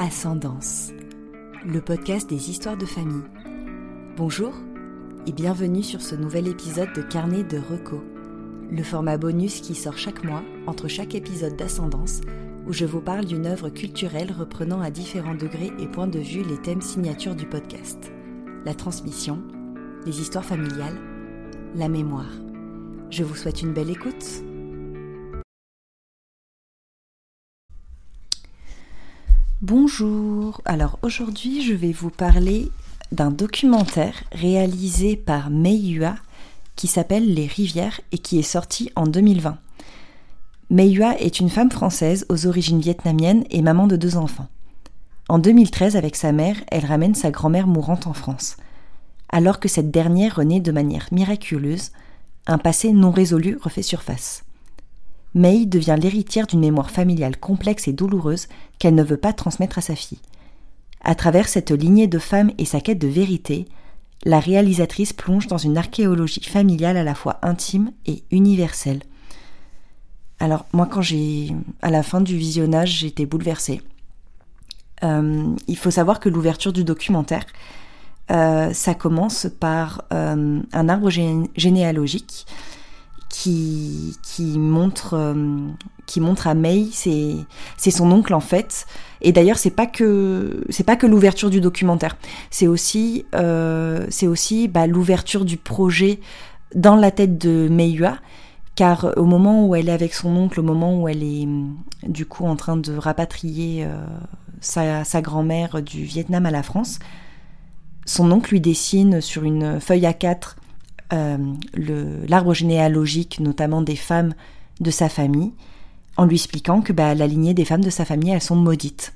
Ascendance, le podcast des histoires de famille. Bonjour et bienvenue sur ce nouvel épisode de Carnet de Reco, le format bonus qui sort chaque mois entre chaque épisode d'Ascendance où je vous parle d'une œuvre culturelle reprenant à différents degrés et points de vue les thèmes signatures du podcast. La transmission, les histoires familiales, la mémoire. Je vous souhaite une belle écoute. Bonjour, alors aujourd'hui je vais vous parler d'un documentaire réalisé par Mei Yua qui s'appelle Les rivières et qui est sorti en 2020. Mei Yua est une femme française aux origines vietnamiennes et maman de deux enfants. En 2013, avec sa mère, elle ramène sa grand-mère mourante en France. Alors que cette dernière renaît de manière miraculeuse, un passé non résolu refait surface. Mei devient l'héritière d'une mémoire familiale complexe et douloureuse qu'elle ne veut pas transmettre à sa fille. À travers cette lignée de femmes et sa quête de vérité, la réalisatrice plonge dans une archéologie familiale à la fois intime et universelle. Alors moi quand j'ai à la fin du visionnage été bouleversée. Euh, il faut savoir que l'ouverture du documentaire, euh, ça commence par euh, un arbre généalogique qui, montre euh, qui montre à May c'est son oncle en fait. Et d'ailleurs c'est pas que pas que l'ouverture du documentaire. C'est aussi euh, aussi bah, l'ouverture du projet dans la tête de Meiyua car au moment où elle est avec son oncle au moment où elle est du coup en train de rapatrier euh, sa, sa grand-mère du Vietnam à la France son oncle lui dessine sur une feuille à 4 euh, l'arbre généalogique, notamment des femmes de sa famille, en lui expliquant que bah, la lignée des femmes de sa famille, elles sont maudites.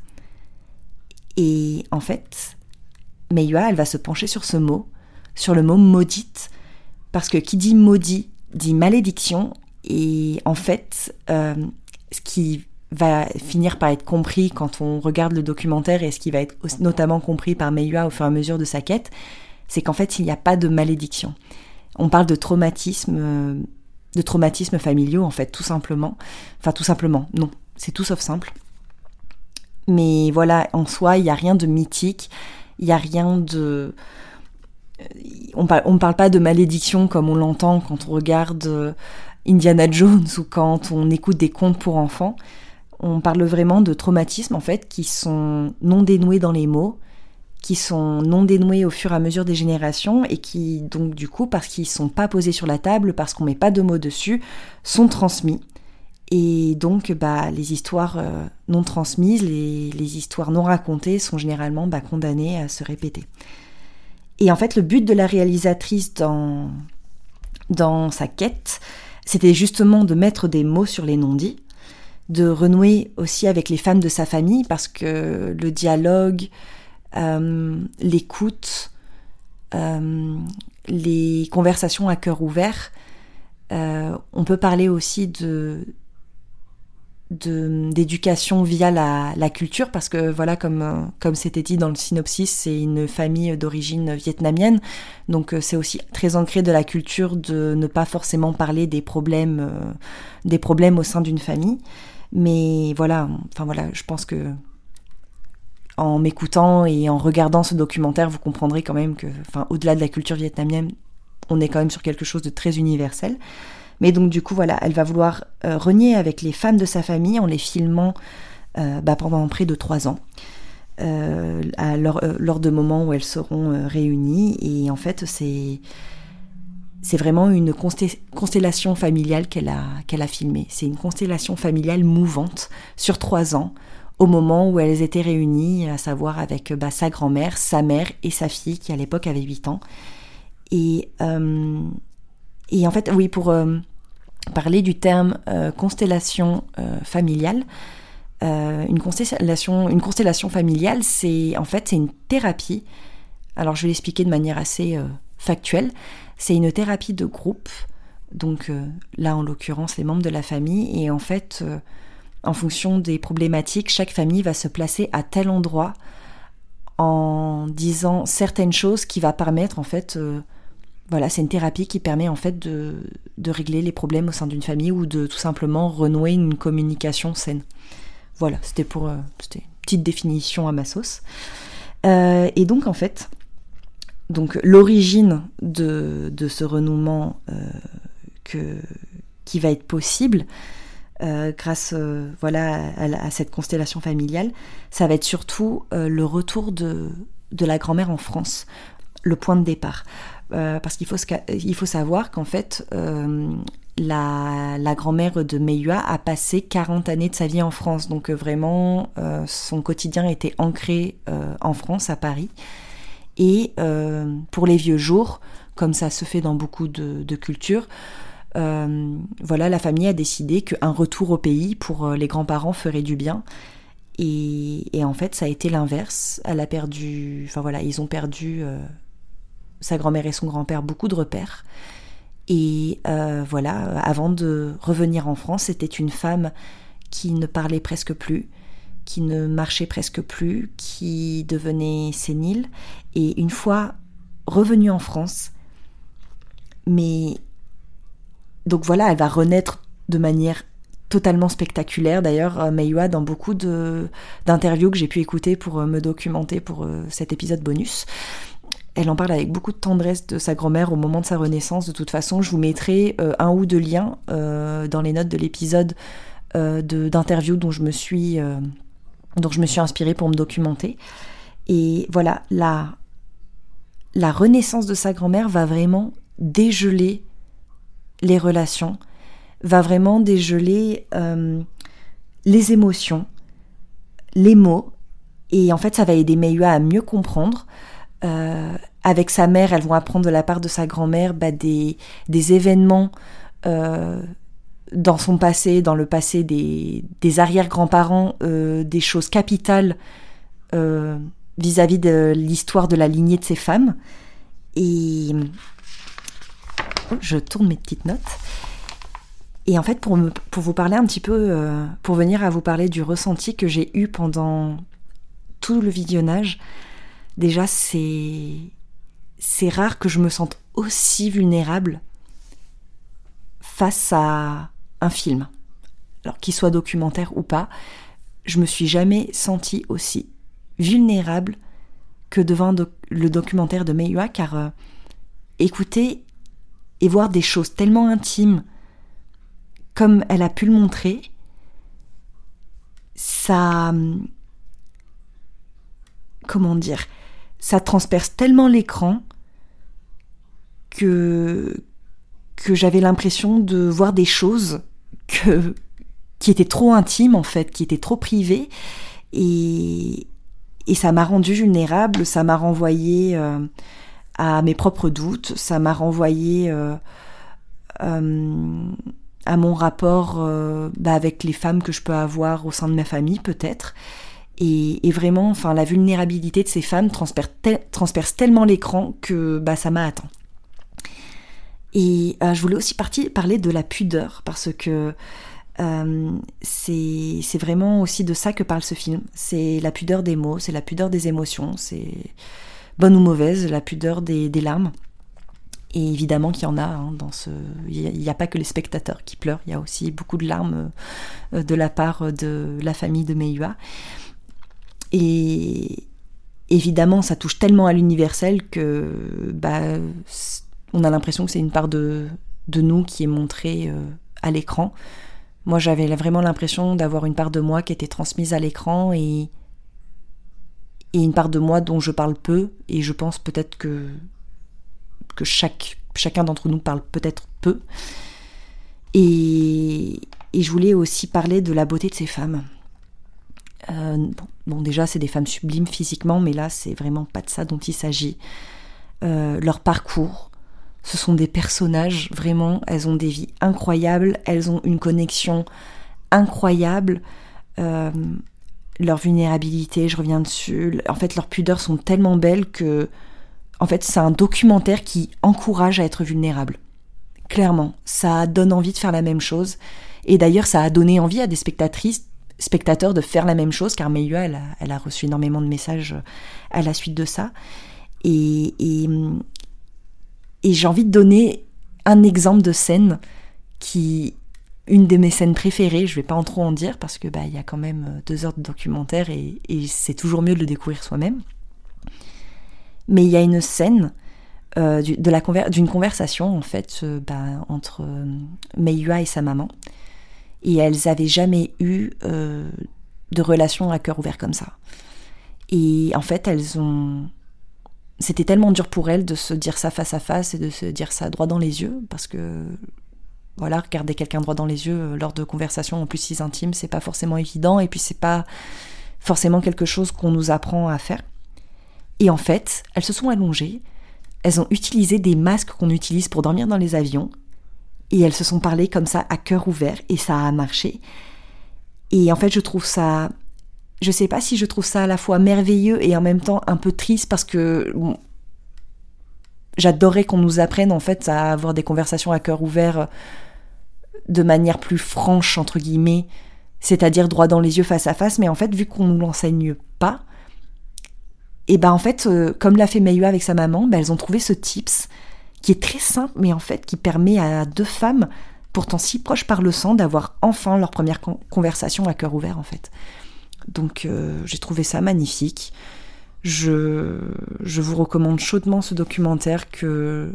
Et en fait, Meiyua, elle va se pencher sur ce mot, sur le mot maudite, parce que qui dit maudit dit malédiction, et en fait, euh, ce qui va finir par être compris quand on regarde le documentaire et ce qui va être notamment compris par Meiyua au fur et à mesure de sa quête, c'est qu'en fait, il n'y a pas de malédiction. On parle de traumatisme, euh, de traumatismes familiaux en fait, tout simplement. Enfin, tout simplement, non, c'est tout sauf simple. Mais voilà, en soi, il n'y a rien de mythique, il n'y a rien de... On ne parle pas de malédiction comme on l'entend quand on regarde euh, Indiana Jones ou quand on écoute des contes pour enfants. On parle vraiment de traumatismes en fait qui sont non dénoués dans les mots, qui sont non dénoués au fur et à mesure des générations et qui, donc, du coup, parce qu'ils sont pas posés sur la table, parce qu'on met pas de mots dessus, sont transmis. Et donc, bah, les histoires euh, non transmises, les, histoires non racontées sont généralement bah, condamnées à se répéter. Et en fait, le but de la réalisatrice dans, dans sa quête, c'était justement de mettre des mots sur les non-dits, de renouer aussi avec les femmes de sa famille, parce que le dialogue, euh, l'écoute, euh, les conversations à cœur ouvert. Euh, on peut parler aussi de d'éducation via la, la, culture parce que voilà comme comme c'était dit dans le synopsis c'est une famille d'origine vietnamienne donc c'est aussi très ancré de la culture de ne pas forcément parler des problèmes des problèmes au sein d'une famille mais voilà enfin voilà je pense que en m'écoutant et en regardant ce documentaire, vous comprendrez quand même que, enfin, au-delà de la culture vietnamienne, on est quand même sur quelque chose de très universel. Mais donc du coup, voilà, elle va vouloir euh, renier avec les femmes de sa famille en les filmant euh, bah, pendant près de trois ans. Euh, lors, de moments où elles seront réunies et en fait c'est c'est vraiment une constellation familiale qu'elle a qu'elle a filmée c'est une constellation familiale mouvante sur trois ans au moment où elles étaient réunies, à savoir avec bah, sa grand-mère, sa mère et sa fille qui à l'époque avait 8 ans. Et, euh, et en fait, oui, pour euh, parler du terme euh, constellation familiale, une, constellation, une constellation familiale, c'est en fait c'est une thérapie. Alors je vais l'expliquer de manière assez factuelle. C'est une thérapie de groupe. Donc là, en l'occurrence, les membres de la famille. Et en fait, en fonction des problématiques, chaque famille va se placer à tel endroit en disant certaines choses qui va permettre en fait euh, voilà c'est une thérapie qui permet en fait de, de régler les problèmes au sein d'une famille ou de tout simplement renouer une communication saine voilà c'était pour euh, c'était petite définition à ma sauce. et donc en fait, donc l'origine de, de, ce renouement qui va être possible, euh, grâce euh, voilà, à, cette constellation familiale, ça va être surtout euh, le retour de, de la grand-mère en France, le point de départ. parce qu'il faut, faut savoir qu'en fait, la, la grand-mère de Meiyua a passé 40 années de sa vie en France. Donc vraiment, son quotidien était ancré en France, à Paris. Et pour les vieux jours, comme ça se fait dans beaucoup de cultures, euh, voilà, la famille a décidé qu'un retour au pays pour euh, les grands-parents ferait du bien. Et, en fait, ça a été l'inverse. Elle a perdu, enfin voilà, ils ont perdu euh, sa grand-mère et son grand-père beaucoup de repères. Et voilà, avant de revenir en France, c'était une femme qui ne parlait presque plus, qui ne marchait presque plus, qui devenait sénile. Et une fois revenue en France, mais donc voilà, elle va renaître de manière totalement spectaculaire. D'ailleurs, euh, Meiwa, dans beaucoup d'interviews que j'ai pu écouter pour euh, me documenter pour euh, cet épisode bonus, elle en parle avec beaucoup de tendresse de sa grand-mère au moment de sa renaissance. De toute façon, je vous mettrai un ou deux liens dans les notes de l'épisode d'interview dont je me suis inspirée pour me documenter. Et voilà, la, la renaissance de sa grand-mère va vraiment dégeler les relations, va vraiment dégeler euh, les émotions, les mots, et en fait ça va aider Meiyua à mieux comprendre. Euh, avec sa mère, elles vont apprendre de la part de sa grand-mère bah, des, des, événements euh, dans son passé, dans le passé des, des arrière-grands-parents, des choses capitales vis-à-vis -vis de l'histoire de la lignée de ces femmes. Et je tourne mes petites notes. Et en fait, pour, vous parler un petit peu, euh, pour venir à vous parler du ressenti que j'ai eu pendant tout le visionnage, déjà, c'est, rare que je me sente aussi vulnérable face à un film. Alors qu'il soit documentaire ou pas, je me suis jamais sentie aussi vulnérable que devant le documentaire de Meiyua, car euh, écoutez et voir des choses tellement intimes comme elle a pu le montrer, ça... Comment dire Ça transperce tellement l'écran que, que j'avais l'impression de voir des choses que, qui étaient trop intimes en fait, qui étaient trop privées. Et, et ça m'a rendu vulnérable, ça m'a renvoyé... Euh, à mes propres doutes, ça m'a renvoyé euh, euh, à mon rapport euh, bah, avec les femmes que je peux avoir au sein de ma famille peut-être. Et, vraiment, enfin, la vulnérabilité de ces femmes transperce, tellement l'écran que bah, ça m'a atteint. Et je voulais aussi parler de la pudeur parce que c'est vraiment aussi de ça que parle ce film. C'est la pudeur des mots, c'est la pudeur des émotions, c'est bonne ou mauvaise, la pudeur des, larmes. Et évidemment qu'il y en a hein, dans ce. Il n'y a, pas que les spectateurs qui pleurent, il y a aussi beaucoup de larmes euh, de la part de la famille de Meiyua. Et évidemment, ça touche tellement à l'universel que bah, on a l'impression que c'est une part de, de nous qui est montrée euh, à l'écran. Moi, j'avais vraiment l'impression d'avoir une part de moi qui était transmise à l'écran et et une part de moi dont je parle peu, et je pense peut-être que, que chacun d'entre nous parle peut-être peu. Et, et, je voulais aussi parler de la beauté de ces femmes. Euh, bon, déjà, c'est des femmes sublimes physiquement, mais là, c'est vraiment pas de ça dont il s'agit. Euh, leur parcours, ce sont des personnages, vraiment, elles ont des vies incroyables, elles ont une connexion incroyable. Euh, leur vulnérabilité, je reviens dessus. En fait, leurs pudeurs sont tellement belles que, en fait, c'est un documentaire qui encourage à être vulnérable. Clairement, ça donne envie de faire la même chose. Et d'ailleurs, ça a donné envie à des spectatrices, spectateurs de faire la même chose, car Meiyua, elle a, reçu énormément de messages à la suite de ça. Et, et, et j'ai envie de donner un exemple de scène qui, une de mes scènes préférées. Je vais pas en trop en dire parce que bah il y a quand même deux heures de documentaire et, c'est toujours mieux de le découvrir soi-même. Mais il y a une scène euh, d'une conversation en fait euh, bah, entre euh, Meiyua et sa maman et elles avaient jamais eu de relation à cœur ouvert comme ça. Et en fait elles ont c'était tellement dur pour elles de se dire ça face à face et de se dire ça droit dans les yeux parce que voilà, regarder quelqu'un droit dans les yeux euh, lors de conversations en plus si intimes, c'est pas forcément évident et puis c'est pas forcément quelque chose qu'on nous apprend à faire. Et en fait, elles se sont allongées, elles ont utilisé des masques qu'on utilise pour dormir dans les avions et elles se sont parlé comme ça à cœur ouvert et ça a marché. Et en fait, je trouve ça je sais pas si je trouve ça à la fois merveilleux et en même temps un peu triste parce que j'adorais qu'on nous apprenne en fait à avoir des conversations à cœur ouvert de manière plus franche, entre guillemets, c'est-à-dire droit dans les yeux face à face, mais en fait, vu qu'on ne l'enseigne pas, et ben en fait, euh, comme l'a fait Meiyua avec sa maman, ben, elles ont trouvé ce tips qui est très simple, mais en fait qui permet à deux femmes, pourtant si proches par le sang, d'avoir enfin leur première conversation à cœur ouvert en fait. Donc euh, j'ai trouvé ça magnifique. Je, vous recommande chaudement ce documentaire que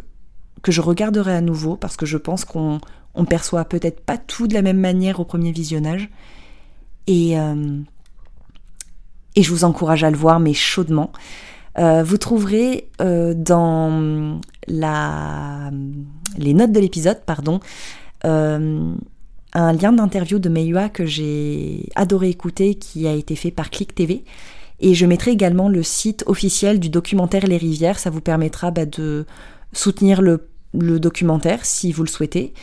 je regarderai à nouveau parce que je pense qu'on on perçoit peut-être pas tout de la même manière au premier visionnage. Et, euh, je vous encourage à le voir, mais chaudement. Euh, vous trouverez euh, dans les notes de l'épisode, pardon, un lien d'interview de Meiyua que j'ai adoré écouter, qui a été fait par Click TV. Et je mettrai également le site officiel du documentaire Les Rivières. Ça vous permettra bah, de soutenir le, documentaire si vous le souhaitez.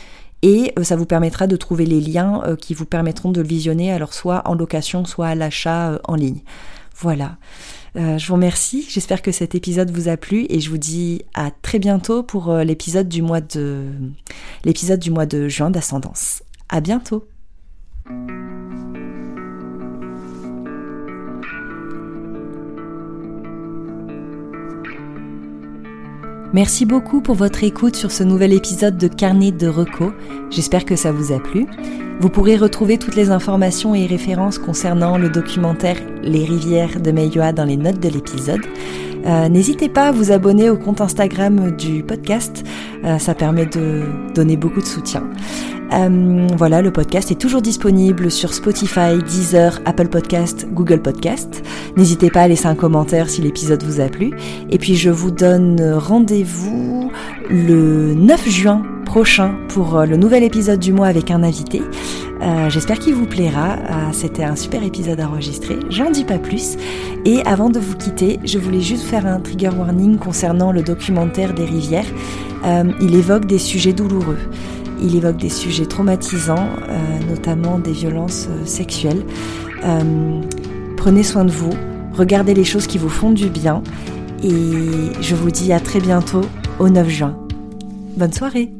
Et euh, ça vous permettra de trouver les liens euh, qui vous permettront de le visionner, alors soit en location, soit à l'achat euh, en ligne. Voilà. je vous remercie. J'espère que cet épisode vous a plu et je vous dis à très bientôt pour l'épisode du mois de l'épisode du mois de juin d'ascendance. À bientôt. Merci beaucoup pour votre écoute sur ce nouvel épisode de Carnet de Reco. J'espère que ça vous a plu. Vous pourrez retrouver toutes les informations et références concernant le documentaire Les rivières de Meiyua dans les notes de l'épisode. Euh, n'hésitez pas à vous abonner au compte Instagram du podcast, euh, ça permet de donner beaucoup de soutien. Euh, voilà, le podcast est toujours disponible sur Spotify, Deezer, Apple Podcast, Google Podcast. N'hésitez pas à laisser un commentaire si l'épisode vous a plu. Et puis je vous donne rendez-vous le 9 juin prochain pour le nouvel épisode du mois avec un invité. Euh, j'espère qu'il vous plaira. Euh, c'était un super épisode enregistré. J'en dis pas plus. Et avant de vous quitter, je voulais juste faire un trigger warning concernant le documentaire des rivières. Euh, il évoque des sujets douloureux. Il évoque des sujets traumatisants, notamment des violences sexuelles. prenez soin de vous, regardez les choses qui vous font du bien et je vous dis à très bientôt au 9 juin. Bonne soirée